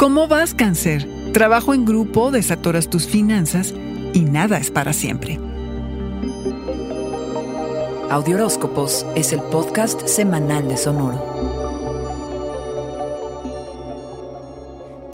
¿Cómo vas, cáncer? Trabajo en grupo, desatoras tus finanzas y nada es para siempre. Audioróscopos es el podcast semanal de Sonoro.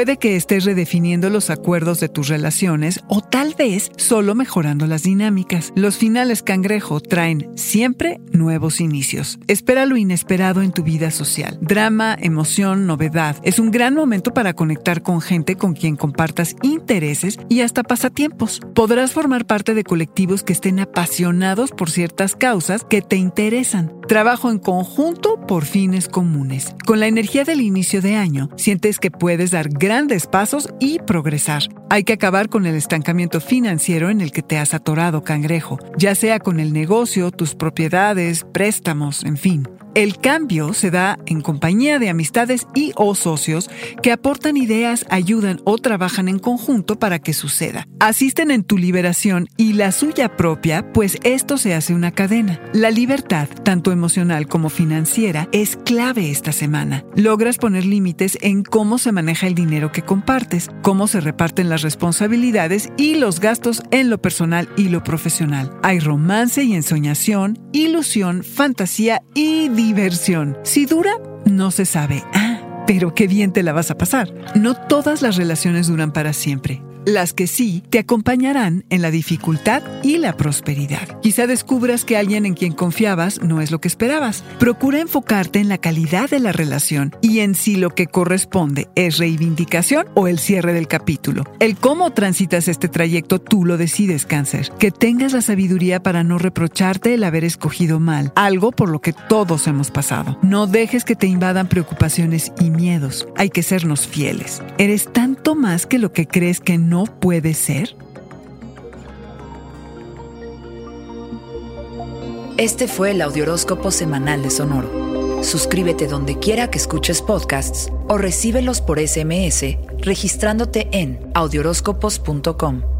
Puede que estés redefiniendo los acuerdos de tus relaciones o tal vez solo mejorando las dinámicas. Los finales cangrejo traen siempre nuevos inicios. Espera lo inesperado en tu vida social. Drama, emoción, novedad. Es un gran momento para conectar con gente con quien compartas intereses y hasta pasatiempos. Podrás formar parte de colectivos que estén apasionados por ciertas causas que te interesan. Trabajo en conjunto por fines comunes. Con la energía del inicio de año, sientes que puedes dar grandes pasos y progresar. Hay que acabar con el estancamiento financiero en el que te has atorado, cangrejo, ya sea con el negocio, tus propiedades, préstamos, en fin. El cambio se da en compañía de amistades y o socios que aportan ideas, ayudan o trabajan en conjunto para que suceda. Asisten en tu liberación y la suya propia, pues esto se hace una cadena. La libertad, tanto emocional como financiera, es clave esta semana. Logras poner límites en cómo se maneja el dinero que compartes, cómo se reparten las responsabilidades y los gastos en lo personal y lo profesional. Hay romance y ensoñación, ilusión, fantasía y diversión. Si dura, no se sabe. Ah, pero qué bien te la vas a pasar. No todas las relaciones duran para siempre. Las que sí te acompañarán en la dificultad y la prosperidad. Quizá descubras que alguien en quien confiabas no es lo que esperabas. Procura enfocarte en la calidad de la relación y en si lo que corresponde es reivindicación o el cierre del capítulo. El cómo transitas este trayecto tú lo decides, cáncer. Que tengas la sabiduría para no reprocharte el haber escogido mal, algo por lo que todos hemos pasado. No dejes que te invadan preocupaciones y miedos. Hay que sernos fieles. Eres más que lo que crees que no puede ser? Este fue el Audioróscopo semanal de Sonoro. Suscríbete donde quiera que escuches podcasts o recíbelos por SMS registrándote en audioróscopos.com.